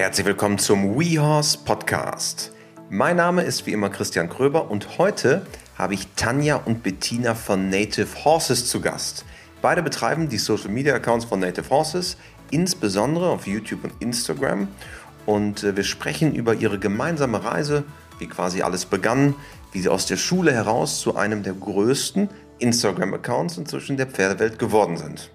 Herzlich willkommen zum WeHorse Podcast. Mein Name ist wie immer Christian Kröber und heute habe ich Tanja und Bettina von Native Horses zu Gast. Beide betreiben die Social Media Accounts von Native Horses, insbesondere auf YouTube und Instagram. Und äh, wir sprechen über ihre gemeinsame Reise, wie quasi alles begann, wie sie aus der Schule heraus zu einem der größten Instagram-Accounts inzwischen der Pferdewelt geworden sind.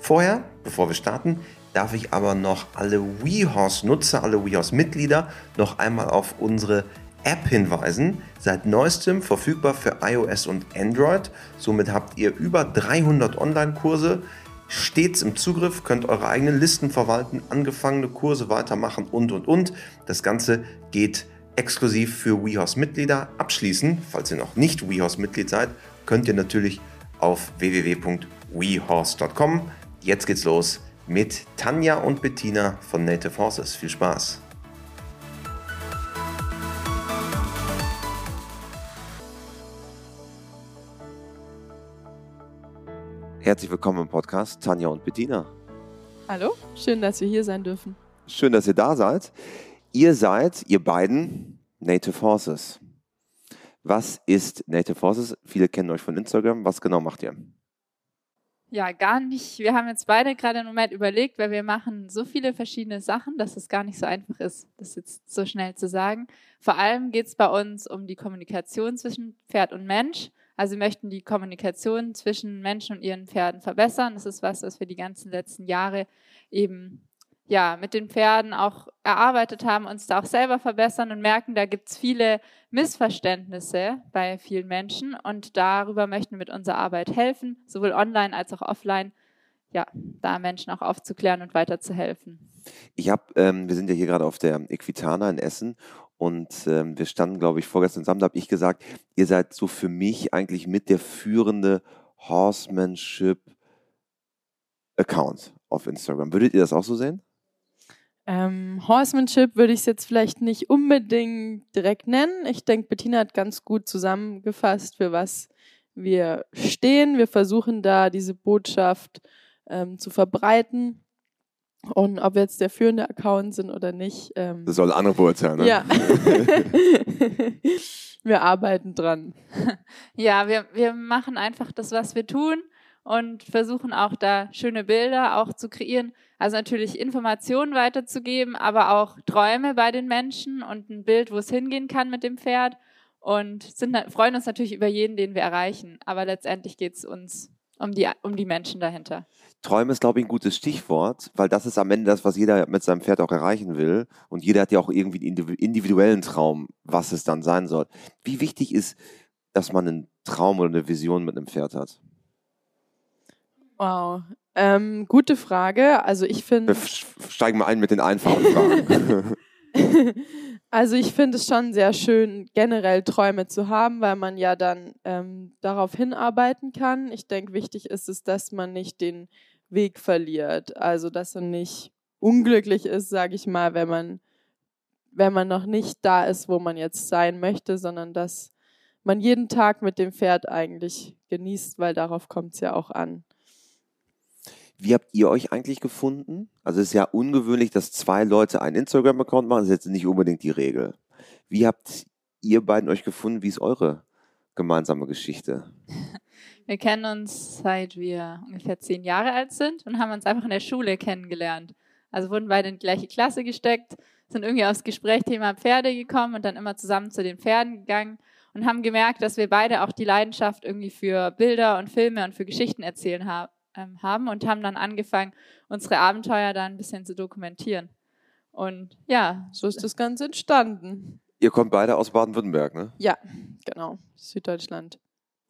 Vorher, bevor wir starten, darf ich aber noch alle WeHorse-Nutzer, alle WeHorse-Mitglieder noch einmal auf unsere App hinweisen. Seit neuestem verfügbar für iOS und Android. Somit habt ihr über 300 Online-Kurse stets im Zugriff, könnt eure eigenen Listen verwalten, angefangene Kurse weitermachen und und und. Das Ganze geht exklusiv für WeHorse-Mitglieder. Abschließen, falls ihr noch nicht WeHorse-Mitglied seid, könnt ihr natürlich auf www.wehorse.com. Jetzt geht's los mit Tanja und Bettina von Native Horses. Viel Spaß! Herzlich willkommen im Podcast Tanja und Bettina. Hallo, schön, dass wir hier sein dürfen. Schön, dass ihr da seid. Ihr seid, ihr beiden, Native Horses. Was ist Native Horses? Viele kennen euch von Instagram. Was genau macht ihr? Ja, gar nicht. Wir haben jetzt beide gerade im Moment überlegt, weil wir machen so viele verschiedene Sachen, dass es gar nicht so einfach ist, das jetzt so schnell zu sagen. Vor allem geht es bei uns um die Kommunikation zwischen Pferd und Mensch. Also wir möchten die Kommunikation zwischen Menschen und ihren Pferden verbessern. Das ist was, was wir die ganzen letzten Jahre eben ja, mit den Pferden auch erarbeitet haben, uns da auch selber verbessern und merken, da gibt es viele Missverständnisse bei vielen Menschen und darüber möchten wir mit unserer Arbeit helfen, sowohl online als auch offline, ja, da Menschen auch aufzuklären und weiterzuhelfen. Ich habe, ähm, wir sind ja hier gerade auf der Equitana in Essen und ähm, wir standen, glaube ich, vorgestern zusammen, da habe ich gesagt, ihr seid so für mich eigentlich mit der führende Horsemanship Account auf Instagram. Würdet ihr das auch so sehen? Ähm, Horsemanship würde ich es jetzt vielleicht nicht unbedingt direkt nennen. Ich denke, Bettina hat ganz gut zusammengefasst, für was wir stehen. Wir versuchen da diese Botschaft ähm, zu verbreiten. Und ob wir jetzt der führende Account sind oder nicht. Ähm, das soll andere beurteilen, ne? Ja. wir arbeiten dran. Ja, wir, wir machen einfach das, was wir tun und versuchen auch da schöne Bilder auch zu kreieren. Also natürlich Informationen weiterzugeben, aber auch Träume bei den Menschen und ein Bild, wo es hingehen kann mit dem Pferd. Und sind, freuen uns natürlich über jeden, den wir erreichen. Aber letztendlich geht es uns um die, um die Menschen dahinter. Träume ist, glaube ich, ein gutes Stichwort, weil das ist am Ende das, was jeder mit seinem Pferd auch erreichen will. Und jeder hat ja auch irgendwie einen individuellen Traum, was es dann sein soll. Wie wichtig ist, dass man einen Traum oder eine Vision mit einem Pferd hat? Wow. Ähm, gute Frage. Also ich finde. Wir steigen mal ein mit den einfachen Fragen. also ich finde es schon sehr schön, generell Träume zu haben, weil man ja dann ähm, darauf hinarbeiten kann. Ich denke, wichtig ist es, dass man nicht den Weg verliert. Also dass man nicht unglücklich ist, sage ich mal, wenn man, wenn man noch nicht da ist, wo man jetzt sein möchte, sondern dass man jeden Tag mit dem Pferd eigentlich genießt, weil darauf kommt es ja auch an. Wie habt ihr euch eigentlich gefunden? Also es ist ja ungewöhnlich, dass zwei Leute einen Instagram-Account machen. Das ist jetzt nicht unbedingt die Regel. Wie habt ihr beiden euch gefunden? Wie ist eure gemeinsame Geschichte? Wir kennen uns seit wir ungefähr zehn Jahre alt sind und haben uns einfach in der Schule kennengelernt. Also wurden beide in die gleiche Klasse gesteckt, sind irgendwie aufs Gesprächsthema Pferde gekommen und dann immer zusammen zu den Pferden gegangen und haben gemerkt, dass wir beide auch die Leidenschaft irgendwie für Bilder und Filme und für Geschichten erzählen haben ähm, haben und haben dann angefangen, unsere Abenteuer da ein bisschen zu dokumentieren. Und ja, so ist das Ganze entstanden. Ihr kommt beide aus Baden-Württemberg, ne? Ja, genau, Süddeutschland.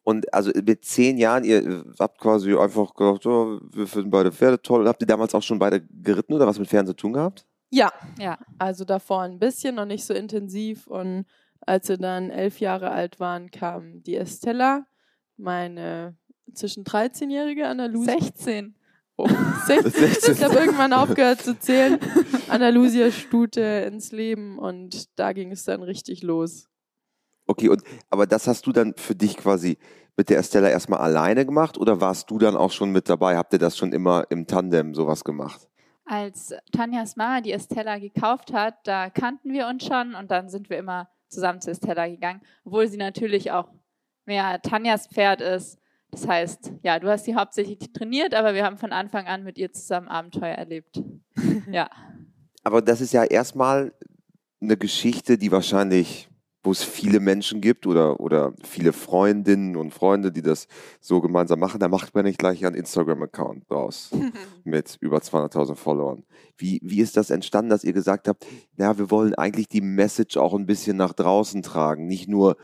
Und also mit zehn Jahren, ihr habt quasi einfach gedacht, oh, wir finden beide Pferde toll. Habt ihr damals auch schon beide geritten oder was mit Pferden zu tun gehabt? Ja, ja. Also davor ein bisschen, noch nicht so intensiv. Und als wir dann elf Jahre alt waren, kam die Estella, meine zwischen 13-Jährige Andalusia. 16. Oh, 16. Ich habe irgendwann aufgehört zu zählen. Andalusia Stute ins Leben und da ging es dann richtig los. Okay, und aber das hast du dann für dich quasi mit der Estella erstmal alleine gemacht oder warst du dann auch schon mit dabei? Habt ihr das schon immer im Tandem sowas gemacht? Als Tanjas Mama die Estella gekauft hat, da kannten wir uns schon und dann sind wir immer zusammen zu Estella gegangen, obwohl sie natürlich auch mehr Tanjas Pferd ist. Das heißt, ja, du hast sie hauptsächlich trainiert, aber wir haben von Anfang an mit ihr zusammen Abenteuer erlebt. ja. Aber das ist ja erstmal eine Geschichte, die wahrscheinlich wo es viele Menschen gibt oder, oder viele Freundinnen und Freunde, die das so gemeinsam machen, da macht man nicht gleich einen Instagram-Account draus mit über 200.000 Followern. Wie, wie ist das entstanden, dass ihr gesagt habt, ja, wir wollen eigentlich die Message auch ein bisschen nach draußen tragen, nicht nur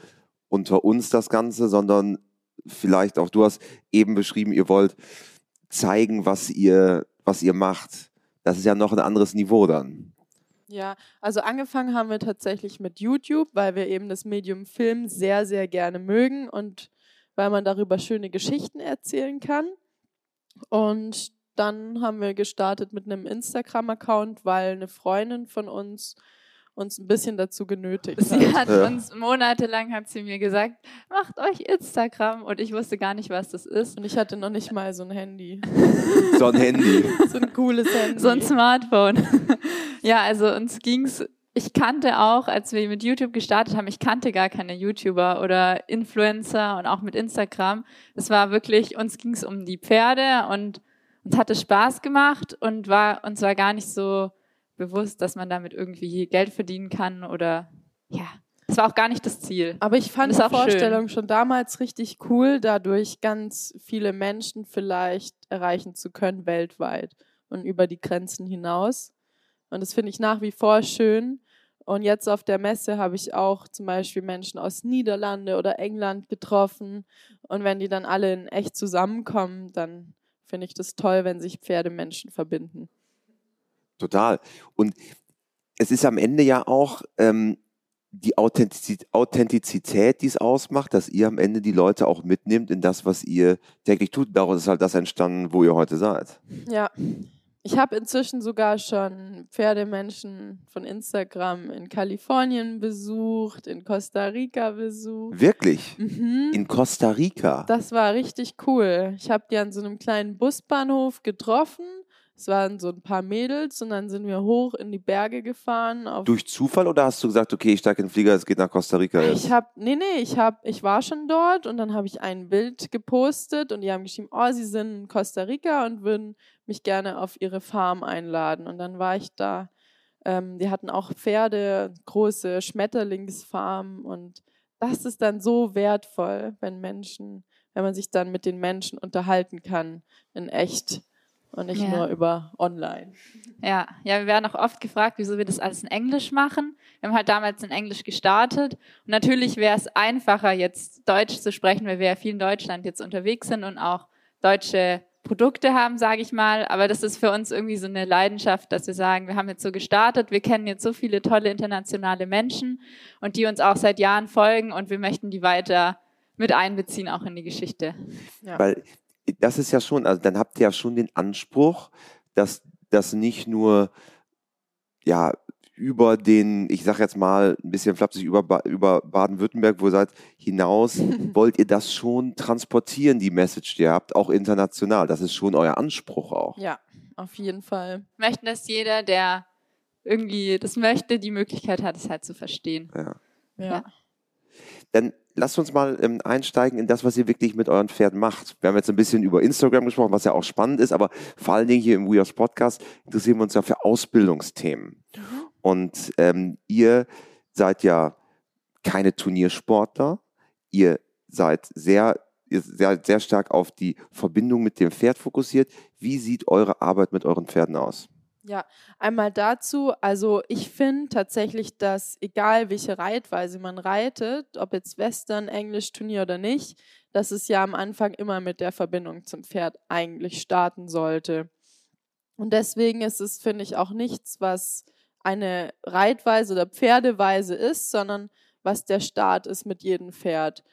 unter uns das Ganze, sondern vielleicht auch, du hast eben beschrieben, ihr wollt zeigen, was ihr, was ihr macht. Das ist ja noch ein anderes Niveau dann. Ja, also angefangen haben wir tatsächlich mit YouTube, weil wir eben das Medium Film sehr, sehr gerne mögen und weil man darüber schöne Geschichten erzählen kann. Und dann haben wir gestartet mit einem Instagram-Account, weil eine Freundin von uns uns ein bisschen dazu genötigt sie hat. hat uns monatelang hat sie mir gesagt, macht euch Instagram und ich wusste gar nicht, was das ist. Und ich hatte noch nicht mal so ein Handy. so ein Handy. so ein cooles Handy. So ein Smartphone. ja, also uns ging's ich kannte auch, als wir mit YouTube gestartet haben, ich kannte gar keine YouTuber oder Influencer und auch mit Instagram. Es war wirklich, uns ging es um die Pferde und uns hatte Spaß gemacht und war uns war gar nicht so bewusst, dass man damit irgendwie Geld verdienen kann oder ja. Das war auch gar nicht das Ziel. Aber ich fand die Vorstellung schön. schon damals richtig cool, dadurch ganz viele Menschen vielleicht erreichen zu können weltweit und über die Grenzen hinaus. Und das finde ich nach wie vor schön. Und jetzt auf der Messe habe ich auch zum Beispiel Menschen aus Niederlande oder England getroffen. Und wenn die dann alle in echt zusammenkommen, dann finde ich das toll, wenn sich Pferdemenschen verbinden. Total. Und es ist am Ende ja auch ähm, die Authentizität, die es ausmacht, dass ihr am Ende die Leute auch mitnimmt in das, was ihr täglich tut. Daraus ist halt das entstanden, wo ihr heute seid. Ja. Ich habe inzwischen sogar schon Pferdemenschen von Instagram in Kalifornien besucht, in Costa Rica besucht. Wirklich? Mhm. In Costa Rica? Das war richtig cool. Ich habe die an so einem kleinen Busbahnhof getroffen es waren so ein paar Mädels und dann sind wir hoch in die Berge gefahren. Durch Zufall oder hast du gesagt, okay, ich steige in den Flieger, es geht nach Costa Rica jetzt? Ich habe, nee, nee, ich habe, ich war schon dort und dann habe ich ein Bild gepostet und die haben geschrieben, oh, sie sind in Costa Rica und würden mich gerne auf ihre Farm einladen. Und dann war ich da. Ähm, die hatten auch Pferde, große Schmetterlingsfarmen und das ist dann so wertvoll, wenn Menschen, wenn man sich dann mit den Menschen unterhalten kann, in echt und nicht ja. nur über online. Ja, ja, wir werden auch oft gefragt, wieso wir das alles in Englisch machen. Wir haben halt damals in Englisch gestartet. Und natürlich wäre es einfacher, jetzt Deutsch zu sprechen, weil wir ja viel in Deutschland jetzt unterwegs sind und auch deutsche Produkte haben, sage ich mal. Aber das ist für uns irgendwie so eine Leidenschaft, dass wir sagen, wir haben jetzt so gestartet, wir kennen jetzt so viele tolle internationale Menschen und die uns auch seit Jahren folgen und wir möchten die weiter mit einbeziehen, auch in die Geschichte. Ja. Weil das ist ja schon, also dann habt ihr ja schon den Anspruch, dass das nicht nur ja über den, ich sag jetzt mal ein bisschen flapsig, über, über Baden-Württemberg, wo ihr seid, hinaus, wollt ihr das schon transportieren, die Message, die ihr habt, auch international. Das ist schon euer Anspruch auch. Ja, auf jeden Fall. Wir möchten, dass jeder, der irgendwie das möchte, die Möglichkeit hat, es halt zu verstehen. Ja. ja. ja. Dann lasst uns mal ähm, einsteigen in das, was ihr wirklich mit euren Pferden macht. Wir haben jetzt ein bisschen über Instagram gesprochen, was ja auch spannend ist, aber vor allen Dingen hier im WeHorse Podcast interessieren wir uns ja für Ausbildungsthemen. Mhm. Und ähm, ihr seid ja keine Turniersportler. Ihr seid sehr, ihr seid sehr stark auf die Verbindung mit dem Pferd fokussiert. Wie sieht eure Arbeit mit euren Pferden aus? Ja, einmal dazu, also ich finde tatsächlich, dass egal welche Reitweise man reitet, ob jetzt Western, Englisch, Turnier oder nicht, dass es ja am Anfang immer mit der Verbindung zum Pferd eigentlich starten sollte. Und deswegen ist es, finde ich, auch nichts, was eine Reitweise oder Pferdeweise ist, sondern was der Start ist mit jedem Pferd.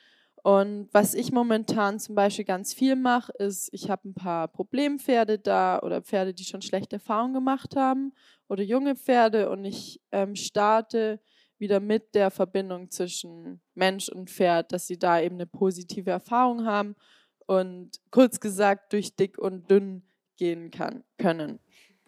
Und was ich momentan zum Beispiel ganz viel mache, ist, ich habe ein paar Problempferde da oder Pferde, die schon schlechte Erfahrungen gemacht haben oder junge Pferde und ich ähm, starte wieder mit der Verbindung zwischen Mensch und Pferd, dass sie da eben eine positive Erfahrung haben und kurz gesagt durch dick und dünn gehen kann, können.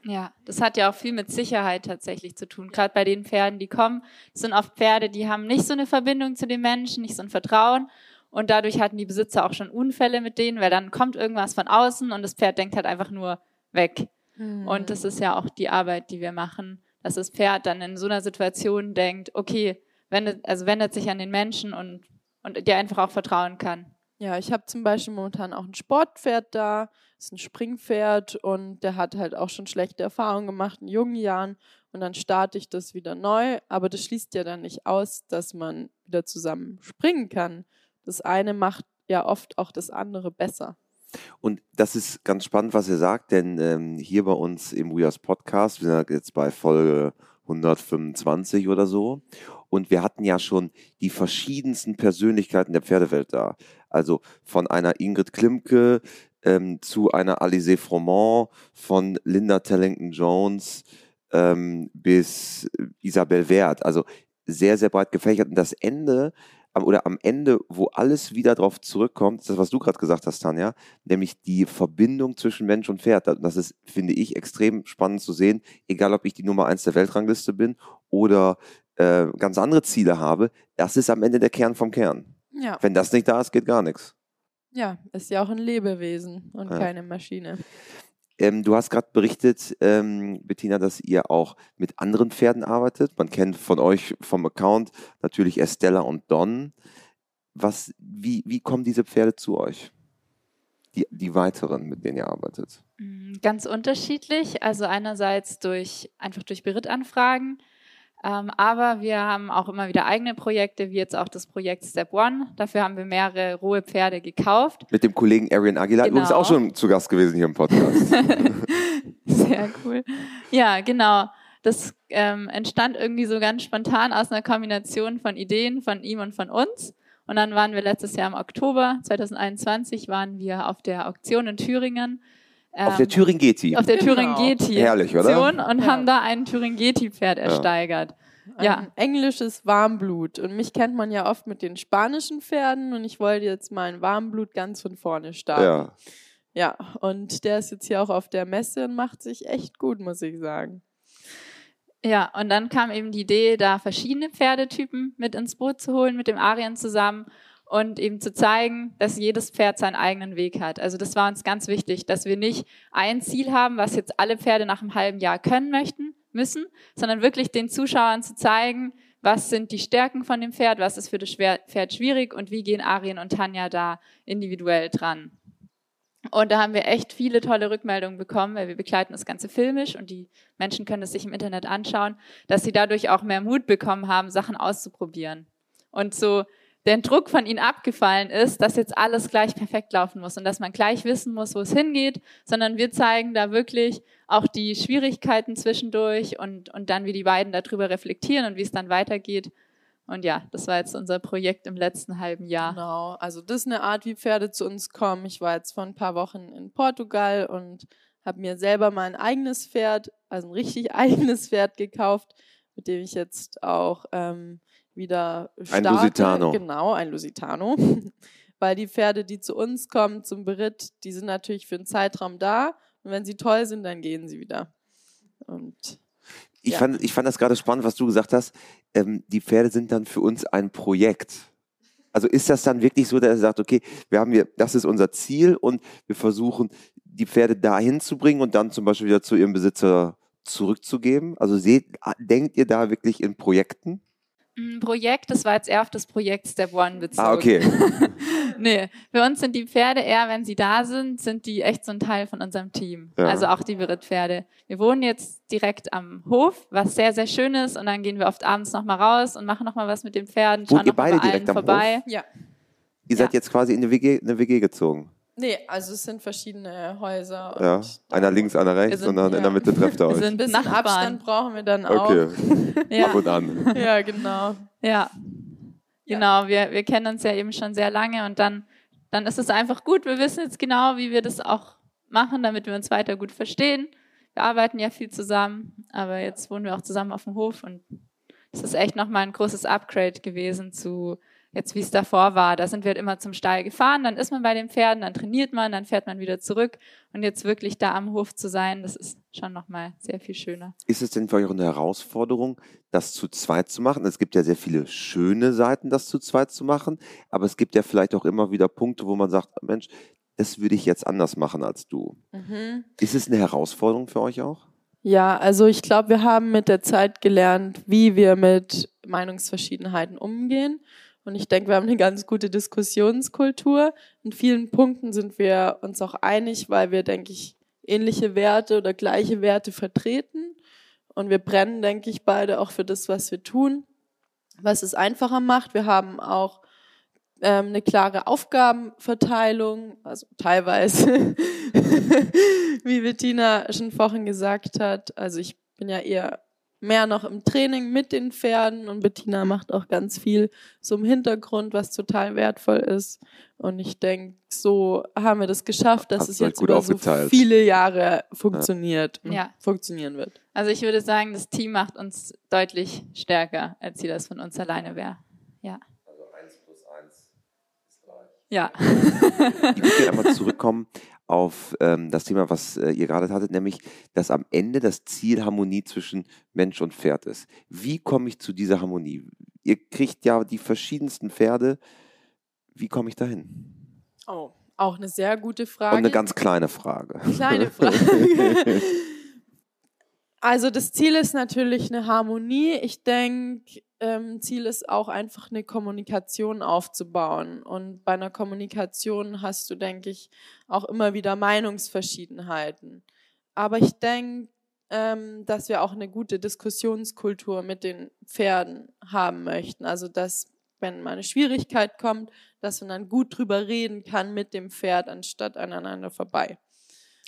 Ja, das hat ja auch viel mit Sicherheit tatsächlich zu tun. Gerade bei den Pferden, die kommen, sind oft Pferde, die haben nicht so eine Verbindung zu den Menschen, nicht so ein Vertrauen. Und dadurch hatten die Besitzer auch schon Unfälle mit denen, weil dann kommt irgendwas von außen und das Pferd denkt halt einfach nur weg. Mhm. Und das ist ja auch die Arbeit, die wir machen, dass das Pferd dann in so einer Situation denkt, okay, wendet, also wendet sich an den Menschen und, und dir einfach auch vertrauen kann. Ja, ich habe zum Beispiel momentan auch ein Sportpferd da, ist ein Springpferd und der hat halt auch schon schlechte Erfahrungen gemacht in jungen Jahren und dann starte ich das wieder neu, aber das schließt ja dann nicht aus, dass man wieder zusammen springen kann. Das eine macht ja oft auch das andere besser. Und das ist ganz spannend, was ihr sagt, denn ähm, hier bei uns im Weas Podcast, wir sind jetzt bei Folge 125 oder so. Und wir hatten ja schon die verschiedensten Persönlichkeiten der Pferdewelt da. Also von einer Ingrid Klimke ähm, zu einer Alizé Froment, von Linda Tellington Jones ähm, bis Isabel Wert. Also sehr, sehr breit gefächert. Und das Ende oder am Ende, wo alles wieder darauf zurückkommt, ist das, was du gerade gesagt hast, Tanja, nämlich die Verbindung zwischen Mensch und Pferd. Das ist, finde ich, extrem spannend zu sehen, egal ob ich die Nummer eins der Weltrangliste bin oder äh, ganz andere Ziele habe. Das ist am Ende der Kern vom Kern. Ja. Wenn das nicht da ist, geht gar nichts. Ja, ist ja auch ein Lebewesen und ja. keine Maschine. Ähm, du hast gerade berichtet, ähm, Bettina, dass ihr auch mit anderen Pferden arbeitet. Man kennt von euch vom Account natürlich Estella und Don. Was, wie, wie kommen diese Pferde zu euch? Die, die weiteren, mit denen ihr arbeitet? Mm, ganz unterschiedlich. Also einerseits durch einfach durch Berittanfragen. Ähm, aber wir haben auch immer wieder eigene Projekte, wie jetzt auch das Projekt Step One. Dafür haben wir mehrere rohe Pferde gekauft. Mit dem Kollegen Arian Aguilar, genau. übrigens auch schon zu Gast gewesen hier im Podcast. Sehr cool. Ja, genau. Das ähm, entstand irgendwie so ganz spontan aus einer Kombination von Ideen von ihm und von uns. Und dann waren wir letztes Jahr im Oktober 2021 waren wir auf der Auktion in Thüringen auf der ähm, Thüringeti. Auf der Thüringeti. Genau. Herrlich, oder? Und ja. haben da ein Thüringeti-Pferd ersteigert. Ein ja. englisches Warmblut. Und mich kennt man ja oft mit den spanischen Pferden und ich wollte jetzt mal ein Warmblut ganz von vorne starten. Ja. Ja, und der ist jetzt hier auch auf der Messe und macht sich echt gut, muss ich sagen. Ja, und dann kam eben die Idee, da verschiedene Pferdetypen mit ins Boot zu holen, mit dem Arien zusammen und eben zu zeigen, dass jedes Pferd seinen eigenen Weg hat. Also das war uns ganz wichtig, dass wir nicht ein Ziel haben, was jetzt alle Pferde nach einem halben Jahr können möchten, müssen, sondern wirklich den Zuschauern zu zeigen, was sind die Stärken von dem Pferd, was ist für das Pferd schwierig und wie gehen Arien und Tanja da individuell dran. Und da haben wir echt viele tolle Rückmeldungen bekommen, weil wir begleiten das Ganze filmisch und die Menschen können es sich im Internet anschauen, dass sie dadurch auch mehr Mut bekommen haben, Sachen auszuprobieren. Und so der Druck von ihnen abgefallen ist, dass jetzt alles gleich perfekt laufen muss und dass man gleich wissen muss, wo es hingeht, sondern wir zeigen da wirklich auch die Schwierigkeiten zwischendurch und, und dann, wie die beiden darüber reflektieren und wie es dann weitergeht. Und ja, das war jetzt unser Projekt im letzten halben Jahr. Genau, also das ist eine Art, wie Pferde zu uns kommen. Ich war jetzt vor ein paar Wochen in Portugal und habe mir selber mal ein eigenes Pferd, also ein richtig eigenes Pferd gekauft, mit dem ich jetzt auch ähm, wieder starte. Ein Lusitano. Genau, ein Lusitano. Weil die Pferde, die zu uns kommen zum Beritt, die sind natürlich für einen Zeitraum da. Und wenn sie toll sind, dann gehen sie wieder. Und ich, ja. fand, ich fand das gerade spannend, was du gesagt hast. Ähm, die Pferde sind dann für uns ein Projekt. Also ist das dann wirklich so, dass er sagt, okay, wir haben hier, das ist unser Ziel und wir versuchen, die Pferde dahin zu bringen und dann zum Beispiel wieder zu ihrem Besitzer zurückzugeben? Also seht, denkt ihr da wirklich in Projekten? Ein Projekt, das war jetzt eher auf das Projekt Step One bezogen. Ah, okay. nee, für uns sind die Pferde eher, wenn sie da sind, sind die echt so ein Teil von unserem Team. Ja. Also auch die Berittpferde. Wir wohnen jetzt direkt am Hof, was sehr, sehr schön ist. Und dann gehen wir oft abends nochmal raus und machen nochmal was mit den Pferden. Wohnt ihr beide direkt am vorbei. Hof? Ja. Ihr seid jetzt quasi in eine WG, eine WG gezogen. Nee, also es sind verschiedene Häuser. ja, einer links, einer rechts sind, und dann ja. in der Mitte trefft ihr euch. Ein bisschen Abstand brauchen wir dann auch. Okay, ja. ab und an. Ja, genau. Ja, genau. Wir, wir kennen uns ja eben schon sehr lange und dann, dann ist es einfach gut. Wir wissen jetzt genau, wie wir das auch machen, damit wir uns weiter gut verstehen. Wir arbeiten ja viel zusammen, aber jetzt wohnen wir auch zusammen auf dem Hof und es ist echt nochmal ein großes Upgrade gewesen zu jetzt wie es davor war. Da sind wir halt immer zum Stall gefahren, dann ist man bei den Pferden, dann trainiert man, dann fährt man wieder zurück. Und jetzt wirklich da am Hof zu sein, das ist schon nochmal sehr viel schöner. Ist es denn für euch auch eine Herausforderung, das zu zweit zu machen? Es gibt ja sehr viele schöne Seiten, das zu zweit zu machen, aber es gibt ja vielleicht auch immer wieder Punkte, wo man sagt, Mensch, das würde ich jetzt anders machen als du. Mhm. Ist es eine Herausforderung für euch auch? Ja, also ich glaube, wir haben mit der Zeit gelernt, wie wir mit Meinungsverschiedenheiten umgehen. Und ich denke, wir haben eine ganz gute Diskussionskultur. In vielen Punkten sind wir uns auch einig, weil wir, denke ich, ähnliche Werte oder gleiche Werte vertreten. Und wir brennen, denke ich, beide auch für das, was wir tun, was es einfacher macht. Wir haben auch ähm, eine klare Aufgabenverteilung, also teilweise, wie Bettina schon vorhin gesagt hat. Also ich bin ja eher mehr noch im Training mit den Pferden und Bettina macht auch ganz viel so im Hintergrund, was total wertvoll ist. Und ich denke, so haben wir das geschafft, dass Hab's es jetzt über so viele Jahre funktioniert ja. ja. funktionieren wird. Also ich würde sagen, das Team macht uns deutlich stärker, als sie das von uns alleine wäre. Ja. Ja. ich würde einmal zurückkommen auf ähm, das Thema, was äh, ihr gerade hattet, nämlich, dass am Ende das Ziel Harmonie zwischen Mensch und Pferd ist. Wie komme ich zu dieser Harmonie? Ihr kriegt ja die verschiedensten Pferde. Wie komme ich dahin? Oh, auch eine sehr gute Frage. Und eine ganz kleine Frage. Kleine Frage. Also das Ziel ist natürlich eine Harmonie. Ich denke, ähm, Ziel ist auch einfach eine Kommunikation aufzubauen. Und bei einer Kommunikation hast du, denke ich, auch immer wieder Meinungsverschiedenheiten. Aber ich denke, ähm, dass wir auch eine gute Diskussionskultur mit den Pferden haben möchten. Also dass, wenn mal eine Schwierigkeit kommt, dass man dann gut drüber reden kann mit dem Pferd, anstatt aneinander vorbei.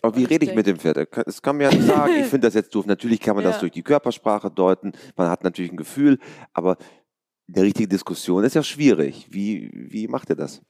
Aber wie rede ich mit dem Pferd? Das kann man ja nicht sagen. Ich finde das jetzt doof. Natürlich kann man ja. das durch die Körpersprache deuten. Man hat natürlich ein Gefühl, aber eine richtige Diskussion ist ja schwierig. Wie, wie macht ihr das?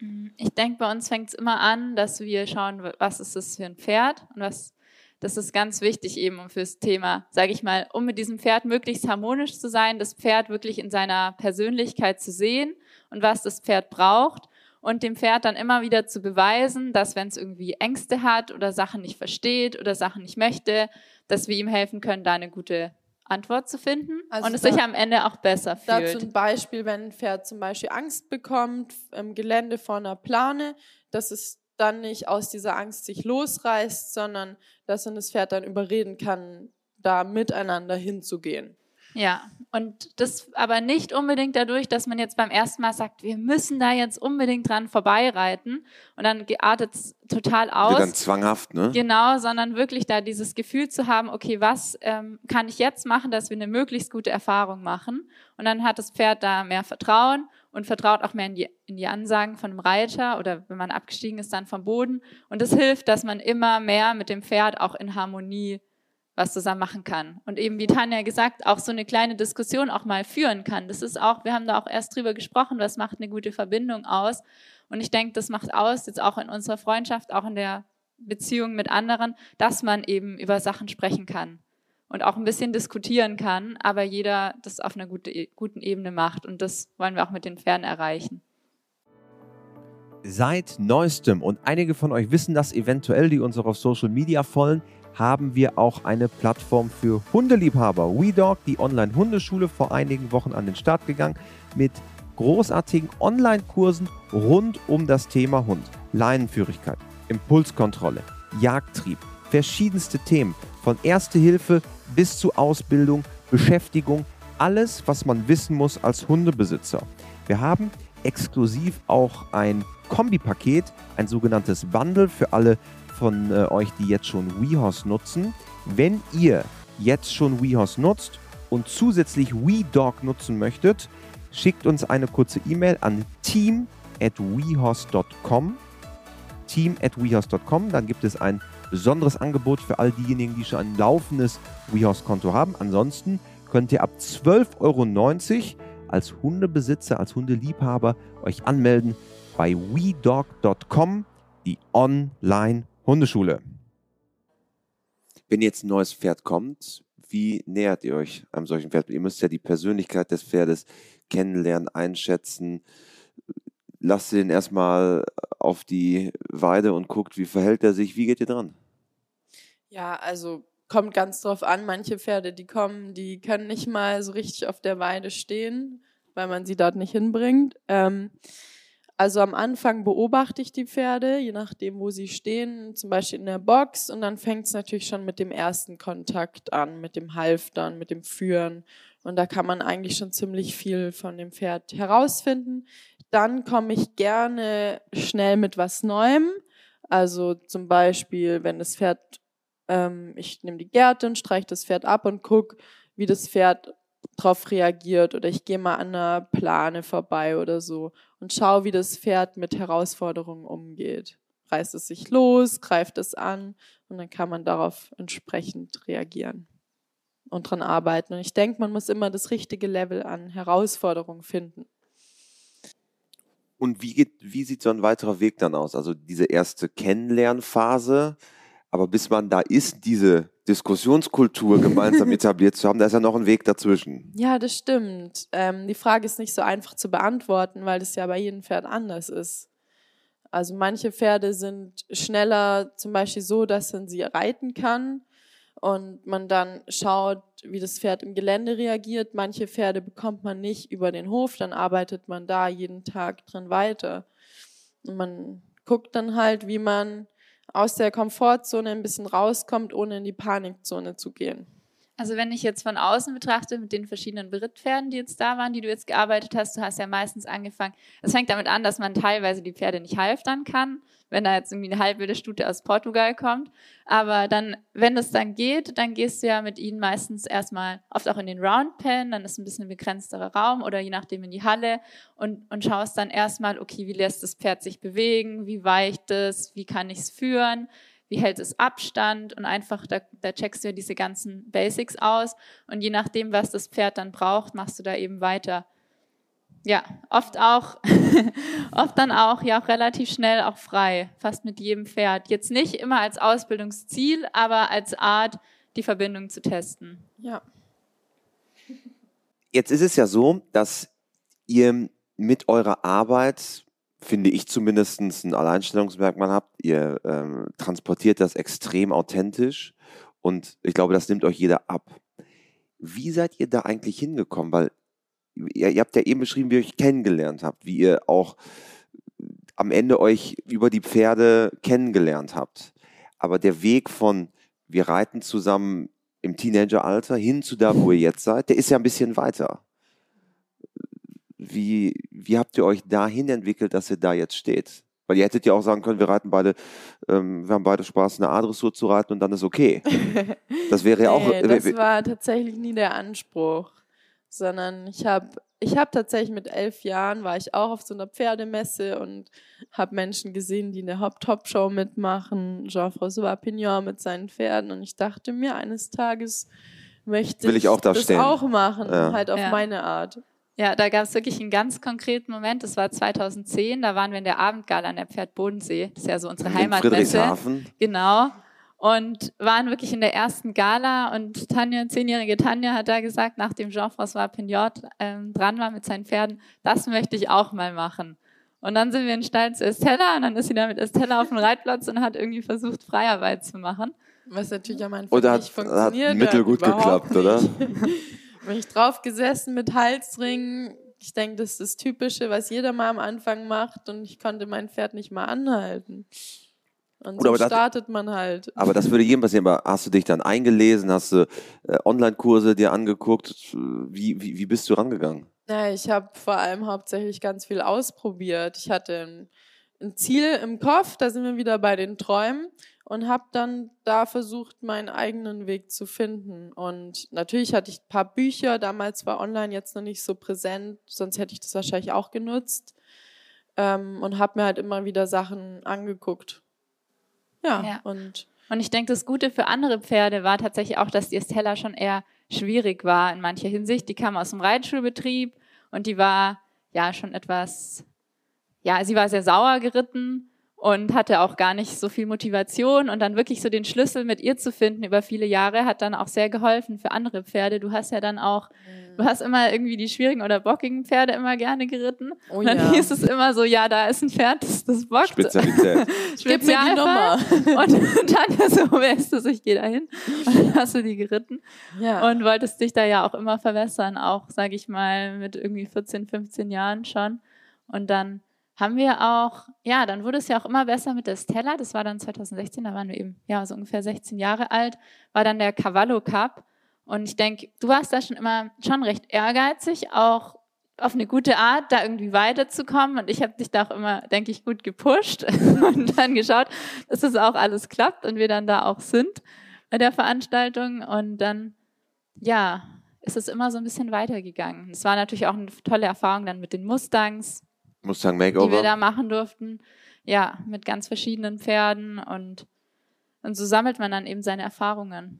Mm, ich denke, bei uns fängt es immer an, dass wir schauen, was ist das für ein Pferd und was, das ist ganz wichtig eben fürs Thema, sage ich mal, um mit diesem Pferd möglichst harmonisch zu sein, das Pferd wirklich in seiner Persönlichkeit zu sehen und was das Pferd braucht und dem Pferd dann immer wieder zu beweisen, dass wenn es irgendwie Ängste hat oder Sachen nicht versteht oder Sachen nicht möchte, dass wir ihm helfen können, da eine gute Antwort zu finden also und es sich am Ende auch besser fühlt. Dazu ein Beispiel, wenn ein Pferd zum Beispiel Angst bekommt im Gelände vor einer Plane, dass es dann nicht aus dieser Angst sich losreißt, sondern dass man das Pferd dann überreden kann, da miteinander hinzugehen. Ja, und das aber nicht unbedingt dadurch, dass man jetzt beim ersten Mal sagt, wir müssen da jetzt unbedingt dran vorbeireiten und dann geartet es total aus. Wird dann zwanghaft, ne? Genau, sondern wirklich da dieses Gefühl zu haben, okay, was ähm, kann ich jetzt machen, dass wir eine möglichst gute Erfahrung machen? Und dann hat das Pferd da mehr Vertrauen und vertraut auch mehr in die, in die Ansagen von dem Reiter oder wenn man abgestiegen ist, dann vom Boden. Und das hilft, dass man immer mehr mit dem Pferd auch in Harmonie was zusammen machen kann. Und eben, wie Tanja gesagt, auch so eine kleine Diskussion auch mal führen kann. Das ist auch, wir haben da auch erst drüber gesprochen, was macht eine gute Verbindung aus. Und ich denke, das macht aus, jetzt auch in unserer Freundschaft, auch in der Beziehung mit anderen, dass man eben über Sachen sprechen kann und auch ein bisschen diskutieren kann, aber jeder das auf einer gute, guten Ebene macht. Und das wollen wir auch mit den Pferden erreichen. Seit neuestem, und einige von euch wissen das eventuell, die uns auch auf Social Media folgen, haben wir auch eine Plattform für Hundeliebhaber. WeDog, die Online-Hundeschule, vor einigen Wochen an den Start gegangen mit großartigen Online-Kursen rund um das Thema Hund. Leinenführigkeit, Impulskontrolle, Jagdtrieb, verschiedenste Themen, von Erste Hilfe bis zu Ausbildung, Beschäftigung, alles, was man wissen muss als Hundebesitzer. Wir haben exklusiv auch ein Kombipaket, ein sogenanntes Bundle für alle von äh, euch, die jetzt schon WeHorse nutzen. Wenn ihr jetzt schon WeHorse nutzt und zusätzlich WeDog nutzen möchtet, schickt uns eine kurze E-Mail an team at wehorse.com. Team at wehorse.com. Dann gibt es ein besonderes Angebot für all diejenigen, die schon ein laufendes WeHorse-Konto haben. Ansonsten könnt ihr ab 12,90 Euro als Hundebesitzer, als Hundeliebhaber euch anmelden bei wedog.com, die Online- Hundeschule. Wenn jetzt ein neues Pferd kommt, wie nähert ihr euch einem solchen Pferd? Ihr müsst ja die Persönlichkeit des Pferdes kennenlernen, einschätzen. Lasst den erstmal auf die Weide und guckt, wie verhält er sich, wie geht ihr dran? Ja, also kommt ganz drauf an. Manche Pferde, die kommen, die können nicht mal so richtig auf der Weide stehen, weil man sie dort nicht hinbringt. Ähm, also am Anfang beobachte ich die Pferde, je nachdem, wo sie stehen, zum Beispiel in der Box. Und dann fängt es natürlich schon mit dem ersten Kontakt an, mit dem Halftern, mit dem Führen. Und da kann man eigentlich schon ziemlich viel von dem Pferd herausfinden. Dann komme ich gerne schnell mit was Neuem. Also zum Beispiel, wenn das Pferd, ähm, ich nehme die Gärtin, streiche das Pferd ab und gucke, wie das Pferd drauf reagiert oder ich gehe mal an einer Plane vorbei oder so und schaue, wie das Pferd mit Herausforderungen umgeht. Reißt es sich los, greift es an und dann kann man darauf entsprechend reagieren und dran arbeiten. Und ich denke, man muss immer das richtige Level an Herausforderungen finden. Und wie, geht, wie sieht so ein weiterer Weg dann aus? Also diese erste Kennenlernphase, aber bis man da ist, diese Diskussionskultur gemeinsam etabliert zu haben, da ist ja noch ein Weg dazwischen. Ja, das stimmt. Ähm, die Frage ist nicht so einfach zu beantworten, weil das ja bei jedem Pferd anders ist. Also manche Pferde sind schneller zum Beispiel so, dass man sie reiten kann und man dann schaut, wie das Pferd im Gelände reagiert. Manche Pferde bekommt man nicht über den Hof, dann arbeitet man da jeden Tag dran weiter. Und man guckt dann halt, wie man aus der Komfortzone ein bisschen rauskommt, ohne in die Panikzone zu gehen. Also wenn ich jetzt von außen betrachte mit den verschiedenen Berittpferden, die jetzt da waren, die du jetzt gearbeitet hast, du hast ja meistens angefangen. Es fängt damit an, dass man teilweise die Pferde nicht halftern kann, wenn da jetzt irgendwie eine halbwilde Stute aus Portugal kommt. Aber dann, wenn es dann geht, dann gehst du ja mit ihnen meistens erstmal oft auch in den Roundpen, dann ist ein bisschen ein begrenzterer Raum oder je nachdem in die Halle und, und schaust dann erstmal, okay, wie lässt das Pferd sich bewegen, wie weicht es, wie kann ich es führen, wie hält es Abstand und einfach, da, da checkst du ja diese ganzen Basics aus und je nachdem, was das Pferd dann braucht, machst du da eben weiter. Ja, oft auch, oft dann auch, ja auch relativ schnell auch frei, fast mit jedem Pferd. Jetzt nicht immer als Ausbildungsziel, aber als Art, die Verbindung zu testen. Ja. Jetzt ist es ja so, dass ihr mit eurer Arbeit finde ich zumindest, ein Alleinstellungsmerkmal habt. Ihr ähm, transportiert das extrem authentisch und ich glaube, das nimmt euch jeder ab. Wie seid ihr da eigentlich hingekommen? Weil ihr, ihr habt ja eben beschrieben, wie ihr euch kennengelernt habt, wie ihr auch am Ende euch über die Pferde kennengelernt habt. Aber der Weg von wir reiten zusammen im Teenageralter hin zu da, wo ihr jetzt seid, der ist ja ein bisschen weiter. Wie, wie habt ihr euch dahin entwickelt, dass ihr da jetzt steht? Weil ihr hättet ja auch sagen können, wir reiten beide, ähm, wir haben beide Spaß, eine A-Dressur zu reiten und dann ist okay. Das wäre ja auch. Nee, das war tatsächlich nie der Anspruch, sondern ich habe ich habe tatsächlich mit elf Jahren war ich auch auf so einer Pferdemesse und habe Menschen gesehen, die eine Hop-Top-Show mitmachen, Jean-François Pignon mit seinen Pferden und ich dachte mir eines Tages möchte Will ich auch da das stehen. auch machen, Ja. halt auf Ja. meine Art. Ja, da gab es wirklich einen ganz konkreten Moment. Das war 2010. Da waren wir in der Abendgala an der Pferd Bodensee. Das ist ja so unsere Heimatmesse. Friedrichshafen. Genau. Und waren wirklich in der ersten Gala und Tanja, zehnjährige Tanja, hat da gesagt, nachdem Jean-François Pignot ähm, dran war mit seinen Pferden, das möchte ich auch mal machen. Und dann sind wir in Stall zu Estella und dann ist sie da mit Estella auf dem Reitplatz und hat irgendwie versucht, Freiarbeit zu machen. Was natürlich am Anfang Oder nicht hat, hat funktioniert. mittelgut überhaupt geklappt, oder? Bin ich drauf gesessen mit Halsringen. Ich denke, das ist das Typische, was jeder mal am Anfang macht und ich konnte mein Pferd nicht mal anhalten. Und Gut, so das- startet man halt. Aber das würde jedem passieren. Aber hast du dich dann eingelesen? Hast du äh, Online-Kurse dir angeguckt? Wie, wie, wie bist du rangegangen? Ja, ich habe vor allem hauptsächlich ganz viel ausprobiert. Ich hatte ein, Ziel im Kopf, da sind wir wieder bei den Träumen und habe dann da versucht, meinen eigenen Weg zu finden. Und natürlich hatte ich ein paar Bücher, damals war online jetzt noch nicht so präsent, sonst hätte ich das wahrscheinlich auch genutzt ähm, und habe mir halt immer wieder Sachen angeguckt. Ja, Ja. und Und ich denke, das Gute für andere Pferde war tatsächlich auch, dass die Estella schon eher schwierig war in mancher Hinsicht. Die kam aus dem Reitschulbetrieb und die war ja schon etwas, ja, sie war sehr sauer geritten und hatte auch gar nicht so viel Motivation und dann wirklich so den Schlüssel mit ihr zu finden über viele Jahre hat dann auch sehr geholfen für andere Pferde. Du hast ja dann auch, du hast immer irgendwie die schwierigen oder bockigen Pferde immer gerne geritten. Oh und dann ja. hieß es immer so, ja, da ist ein Pferd, das, das bockt. Spezialität. Gib mir die Nummer. Und dann so, wer ist das? Ich gehe da hin. Und dann hast du die geritten Ja. und wolltest dich da ja auch immer verbessern, auch, sage ich mal, mit irgendwie 14, 15 Jahren schon. Und dann haben wir auch, ja, dann wurde es ja auch immer besser mit der Stella. Das war dann 2016, da waren wir eben, ja, so ungefähr 16 Jahre alt, war dann der Cavallo Cup. Und ich denke, du warst da schon immer schon recht ehrgeizig, auch auf eine gute Art, da irgendwie weiterzukommen. Und ich habe dich da auch immer, denke ich, gut gepusht und dann geschaut, dass das auch alles klappt und wir dann da auch sind bei der Veranstaltung. Und dann, ja, ist es immer so ein bisschen weitergegangen. Es war natürlich auch eine tolle Erfahrung dann mit den Mustangs, Mustang die wir Makeover. da machen durften. Ja, mit ganz verschiedenen Pferden und, und so sammelt man dann eben seine Erfahrungen.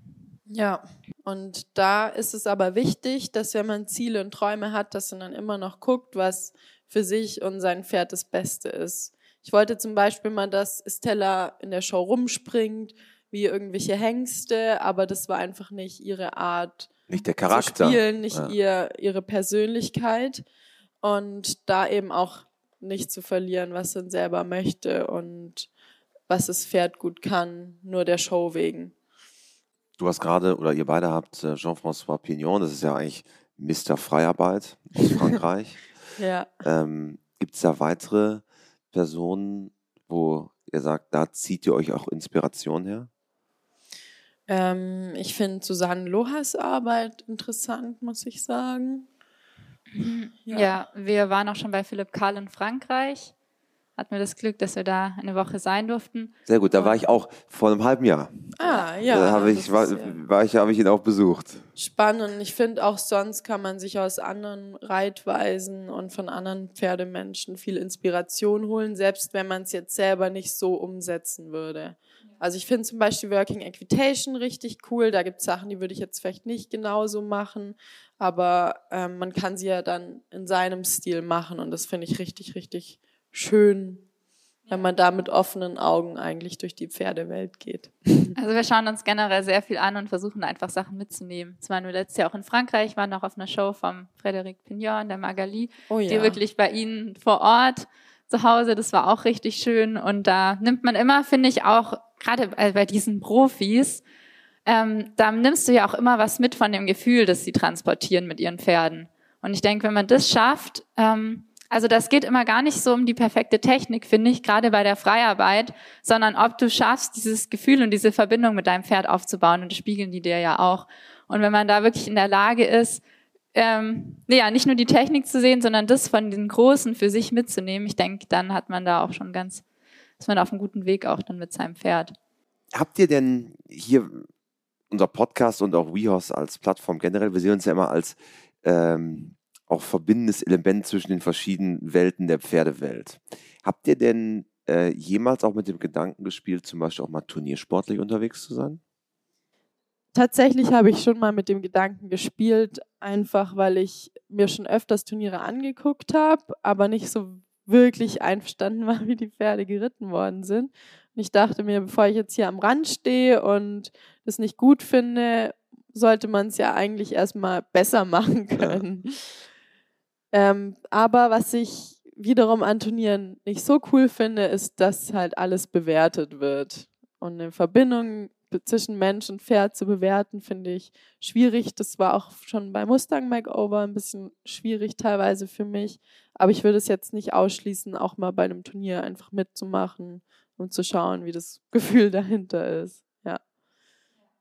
Ja, und da ist es aber wichtig, dass wenn man Ziele und Träume hat, dass man dann immer noch guckt, was für sich und sein Pferd das Beste ist. Ich wollte zum Beispiel mal, dass Estella in der Show rumspringt, wie irgendwelche Hengste, aber das war einfach nicht ihre Art Nicht der zu Charakter. spielen, nicht Ja. ihr, ihre Persönlichkeit und da eben auch nicht zu verlieren, was man selber möchte und was das Pferd gut kann, nur der Show wegen. Du hast gerade, oder ihr beide habt äh, Jean-François Pignon, das ist ja eigentlich Mr. Freiarbeit aus Frankreich. Ja. ähm, Gibt es da weitere Personen, wo ihr sagt, da zieht ihr euch auch Inspiration her? Ähm, ich finde Susanne Lohas Arbeit interessant, muss ich sagen. Ja. wir waren auch schon bei Philipp Karl in Frankreich. Hatten wir das Glück, dass wir da eine Woche sein durften. Sehr gut, da war ich auch vor einem halben Jahr. Ah, ja. da habe ich, war, ja war ich, habe ich ihn auch besucht. spannend. Ich finde auch sonst kann man sich aus anderen Reitweisen und von anderen Pferdemenschen viel Inspiration holen, selbst wenn man es jetzt selber nicht so umsetzen würde. Also ich finde zum Beispiel Working Equitation richtig cool. Da gibt es Sachen, die würde ich jetzt vielleicht nicht genauso machen, aber ähm, man kann sie ja dann in seinem Stil machen und das finde ich richtig, richtig schön, wenn man da mit offenen Augen eigentlich durch die Pferdewelt geht. Also wir schauen uns generell sehr viel an und versuchen einfach Sachen mitzunehmen. Es waren wir letztes Jahr auch in Frankreich, waren auch auf einer Show vom Frédéric Pignon, der Magali, Oh die wirklich bei ihnen vor Ort zu Hause, das war auch richtig schön. Und da nimmt man immer, finde ich, auch, gerade bei, diesen Profis, ähm, da nimmst du ja auch immer was mit von dem Gefühl, das sie transportieren mit ihren Pferden. Und ich denke, wenn man das schafft, ähm, also das geht immer gar nicht so um die perfekte Technik, finde ich, gerade bei der Freiarbeit, sondern ob du schaffst, dieses Gefühl und diese Verbindung mit deinem Pferd aufzubauen und das spiegeln die dir ja auch. Und wenn man da wirklich in der Lage ist, ähm, ja, nicht nur die Technik zu sehen, sondern das von den Großen für sich mitzunehmen, ich denke, dann hat man da auch schon ganz, ist man auf einem guten Weg auch dann mit seinem Pferd. Habt ihr denn hier unser Podcast und auch WeHorse als Plattform generell, wir sehen uns ja immer als ähm, auch verbindendes Element zwischen den verschiedenen Welten der Pferdewelt. Habt ihr denn äh, jemals auch mit dem Gedanken gespielt, zum Beispiel auch mal turniersportlich unterwegs zu sein? Tatsächlich habe ich schon mal mit dem Gedanken gespielt, einfach weil ich mir schon öfters Turniere angeguckt habe, aber nicht so wirklich einverstanden war, wie die Pferde geritten worden sind. Und ich dachte mir, bevor ich jetzt hier am Rand stehe und das nicht gut finde, sollte man es ja eigentlich erstmal besser machen können. Ähm, aber was ich wiederum an Turnieren nicht so cool finde, ist, dass halt alles bewertet wird. Und eine Verbindung zwischen Mensch und Pferd zu bewerten, finde ich schwierig. Das war auch schon bei Mustang Makeover ein bisschen schwierig teilweise für mich. Aber ich würde es jetzt nicht ausschließen, auch mal bei einem Turnier einfach mitzumachen und zu schauen, wie das Gefühl dahinter ist. Ja.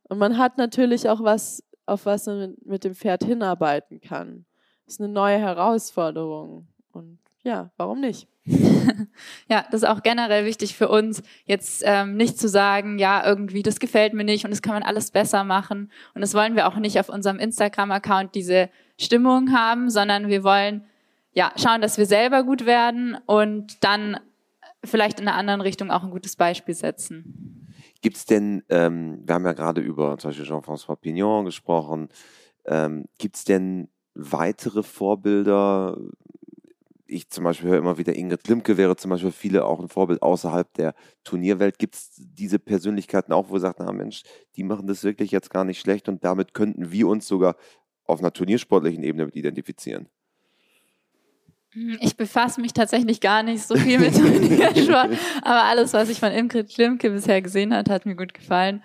Und man hat natürlich auch was, auf was man mit, dem Pferd hinarbeiten kann. Das ist eine neue Herausforderung. Und ja, warum nicht? Ja, das ist auch generell wichtig für uns, jetzt ähm, nicht zu sagen, ja, irgendwie, das gefällt mir nicht und das kann man alles besser machen. Und das wollen wir auch nicht auf unserem Instagram-Account diese Stimmung haben, sondern wir wollen ja schauen, dass wir selber gut werden und dann vielleicht in einer anderen Richtung auch ein gutes Beispiel setzen. Gibt es denn, ähm, wir haben ja gerade über zum Beispiel Jean-François Pignon gesprochen, ähm, gibt es denn weitere Vorbilder, ich zum Beispiel höre immer wieder, Ingrid Klimke wäre zum Beispiel viele auch ein Vorbild außerhalb der Turnierwelt. Gibt es diese Persönlichkeiten auch, wo ihr sagt, na Mensch, die machen das wirklich jetzt gar nicht schlecht und damit könnten wir uns sogar auf einer turniersportlichen Ebene mit identifizieren? Ich befasse mich tatsächlich gar nicht so viel mit Turniersport, aber alles, was ich von Ingrid Klimke bisher gesehen habe, hat mir gut gefallen.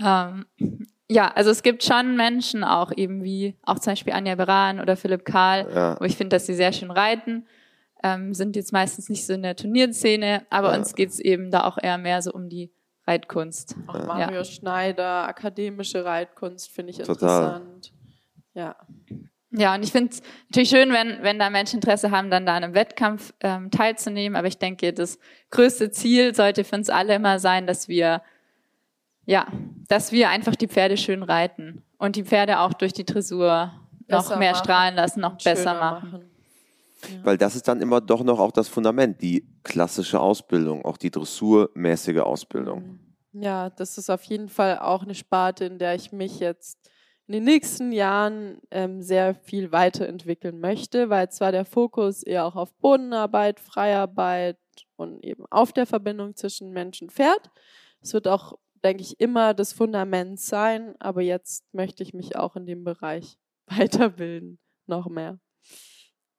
Ähm, ja, also es gibt schon Menschen, auch eben wie auch zum Beispiel Anja Beran oder Philipp Karl, ja. wo ich finde, dass sie sehr schön reiten, ähm, sind jetzt meistens nicht so in der Turnierszene, aber ja. uns geht's eben da auch eher mehr so um die Reitkunst. Auch Mario ja. Schneider, akademische Reitkunst finde ich Total. interessant. Ja. Ja, und ich finde es natürlich schön, wenn, wenn da Menschen Interesse haben, dann da an einem Wettkampf ähm, teilzunehmen. Aber ich denke, das größte Ziel sollte für uns alle immer sein, dass wir, ja, dass wir einfach die Pferde schön reiten und die Pferde auch durch die Dressur besser noch mehr machen, strahlen lassen, noch besser machen. machen. Ja. Weil das ist dann immer doch noch auch das Fundament, die klassische Ausbildung, auch die dressurmäßige Ausbildung. Ja, das ist auf jeden Fall auch eine Sparte, in der ich mich jetzt in den nächsten Jahren ähm, sehr viel weiterentwickeln möchte, weil zwar der Fokus eher auch auf Bodenarbeit, Freiarbeit und eben auf der Verbindung zwischen Mensch und Pferd. Es wird auch, denke ich, immer das Fundament sein, aber jetzt möchte ich mich auch in dem Bereich weiterbilden, noch mehr.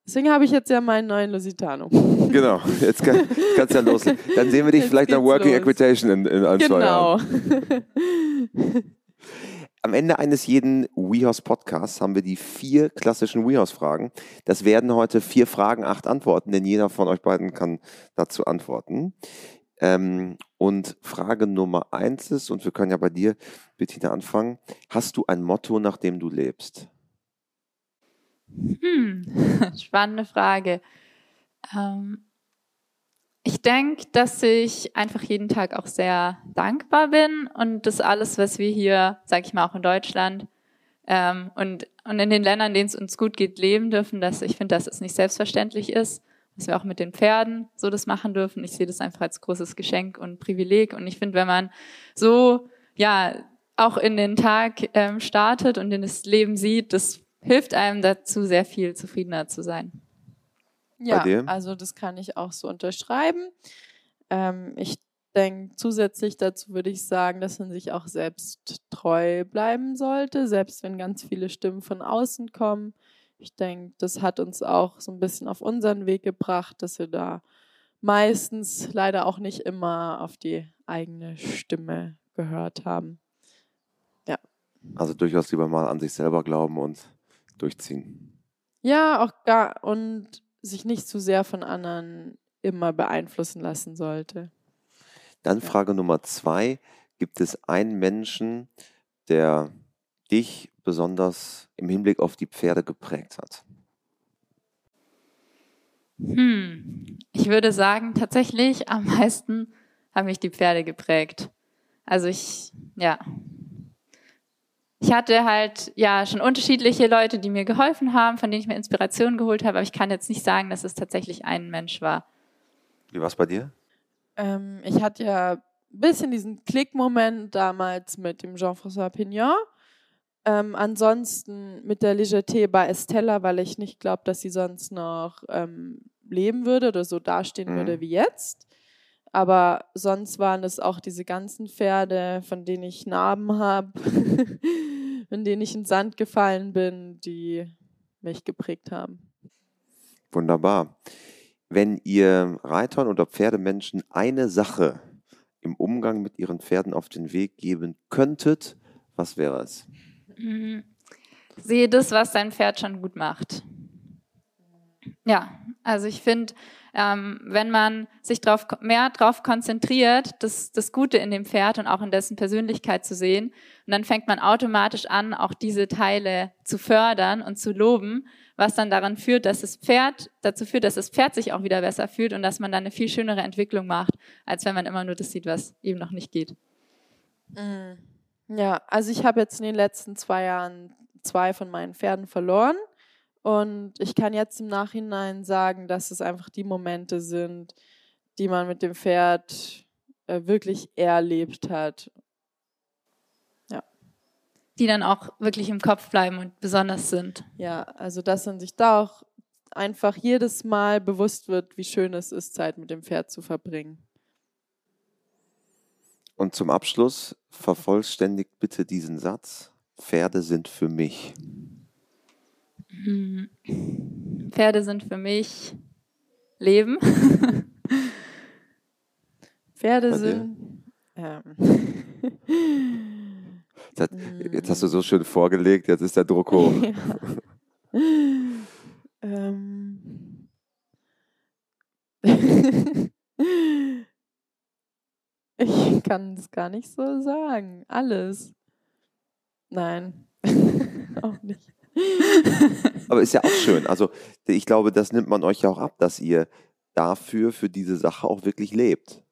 Deswegen habe ich jetzt ja meinen neuen Lusitano. Genau, jetzt kann, kannst du ja loslegen. Dann sehen wir dich jetzt vielleicht an Working los. Equitation in, in ein, genau. zwei Jahren. Am Ende eines jeden WeHorse Podcasts haben wir die vier klassischen WeHorse Fragen. Das werden heute vier Fragen, acht Antworten, denn jeder von euch beiden kann dazu antworten. Ähm, und Frage Nummer eins ist, und wir können ja bei dir, Bettina, anfangen. Hast du ein Motto, nach dem du lebst? Hm, spannende Frage. Ähm, ich denke, dass ich einfach jeden Tag auch sehr dankbar bin und das alles, was wir hier, sage ich mal, auch in Deutschland ähm, und, und in den Ländern, denen es uns gut geht, leben dürfen, dass ich finde, dass es nicht selbstverständlich ist, dass wir auch mit den Pferden so das machen dürfen. Ich sehe das einfach als großes Geschenk und Privileg und ich finde, wenn man so, ja, auch in den Tag ähm, startet und in das Leben sieht, das hilft einem dazu, sehr viel zufriedener zu sein. Ja, also das kann ich auch so unterschreiben. Ähm, ich denke, zusätzlich dazu würde ich sagen, dass man sich auch selbst treu bleiben sollte, selbst wenn ganz viele Stimmen von außen kommen. Ich denke, das hat uns auch so ein bisschen auf unseren Weg gebracht, dass wir da meistens leider auch nicht immer auf die eigene Stimme gehört haben. Ja. Also durchaus lieber mal an sich selber glauben und durchziehen. Ja, auch gar und sich nicht zu sehr von anderen immer beeinflussen lassen sollte. Dann Frage Nummer zwei. Gibt es einen Menschen, der dich besonders im Hinblick auf die Pferde geprägt hat? Hm, ich würde sagen, tatsächlich am meisten haben mich die Pferde geprägt. Also ich, ja, ich hatte halt ja schon unterschiedliche Leute, die mir geholfen haben, von denen ich mir Inspiration geholt habe, aber ich kann jetzt nicht sagen, dass es tatsächlich ein Mensch war. Wie war es bei dir? Ähm, ich hatte ja ein bisschen diesen Klickmoment damals mit dem Jean-François Pignon. Ähm, ansonsten mit der Legerté bei Estella, weil ich nicht glaube, dass sie sonst noch ähm, leben würde oder so dastehen mhm. würde wie jetzt. Aber sonst waren es auch diese ganzen Pferde, von denen ich Narben habe, in denen ich in Sand gefallen bin, die mich geprägt haben. Wunderbar. Wenn ihr Reitern oder Pferdemenschen eine Sache im Umgang mit ihren Pferden auf den Weg geben könntet, was wäre es? Mhm. Sehe das, was dein Pferd schon gut macht. Ja, also ich finde, ähm, wenn man sich drauf, mehr darauf konzentriert, das, das Gute in dem Pferd und auch in dessen Persönlichkeit zu sehen. Und dann fängt man automatisch an, auch diese Teile zu fördern und zu loben, was dann daran führt, dass das Pferd, dazu führt, dass das Pferd sich auch wieder besser fühlt und dass man dann eine viel schönere Entwicklung macht, als wenn man immer nur das sieht, was eben noch nicht geht. Mm. Ja, also ich habe jetzt in den letzten zwei Jahren zwei von meinen Pferden verloren. Und ich kann jetzt im Nachhinein sagen, dass es einfach die Momente sind, die man mit dem Pferd äh, wirklich erlebt hat. Ja. Die dann auch wirklich im Kopf bleiben und besonders sind. Ja, also dass man sich da auch einfach jedes Mal bewusst wird, wie schön es ist, Zeit mit dem Pferd zu verbringen. Und zum Abschluss vervollständigt bitte diesen Satz. Pferde sind für mich. Hm. Pferde sind für mich Leben. Pferde sind. Ähm. Jetzt, jetzt, hast du so schön vorgelegt, jetzt ist der Druck hoch. Ja. ähm. Ich kann es gar nicht so sagen. Alles. Nein, auch nicht. Aber ist ja auch schön. Also ich glaube, das nimmt man euch ja auch ab, dass ihr dafür, für diese Sache auch wirklich lebt.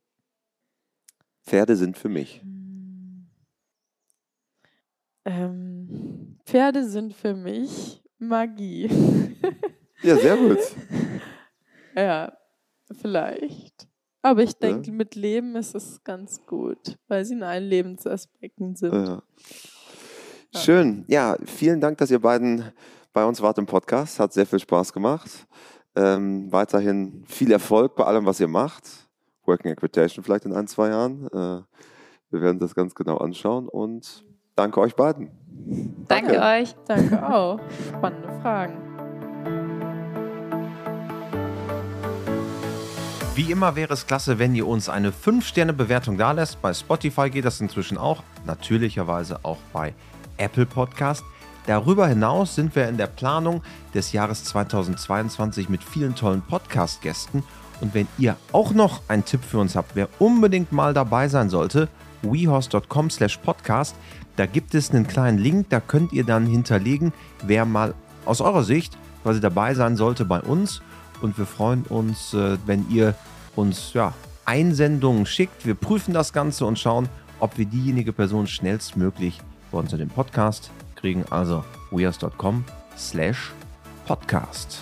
Pferde sind für mich. Ähm, Pferde sind für mich Magie. ja, sehr gut. Ja, vielleicht. Aber ich denke, ja. mit Leben ist es ganz gut, weil sie in allen Lebensaspekten sind. Ja. Schön. Ja, vielen Dank, dass ihr beiden bei uns wart im Podcast. Hat sehr viel Spaß gemacht. Ähm, weiterhin viel Erfolg bei allem, was ihr macht. Working Equitation vielleicht in ein, zwei Jahren. Äh, wir werden das ganz genau anschauen und danke euch beiden. Danke, danke euch. Danke auch. Spannende Fragen. Wie immer wäre es klasse, wenn ihr uns eine 5-Sterne-Bewertung da lässt. Bei Spotify geht das inzwischen auch. Natürlicherweise auch bei Apple Podcast. Darüber hinaus sind wir in der Planung des Jahres 2022 mit vielen tollen Podcast-Gästen. Und wenn ihr auch noch einen Tipp für uns habt, wer unbedingt mal dabei sein sollte, wehorse.com slash podcast, da gibt es einen kleinen Link, da könnt ihr dann hinterlegen, wer mal aus eurer Sicht quasi dabei sein sollte bei uns und wir freuen uns, äh, wenn ihr uns ja, Einsendungen schickt. Wir prüfen das Ganze und schauen, ob wir diejenige Person schnellstmöglich bei uns in den Podcast kriegen. Also wears.com slash podcast.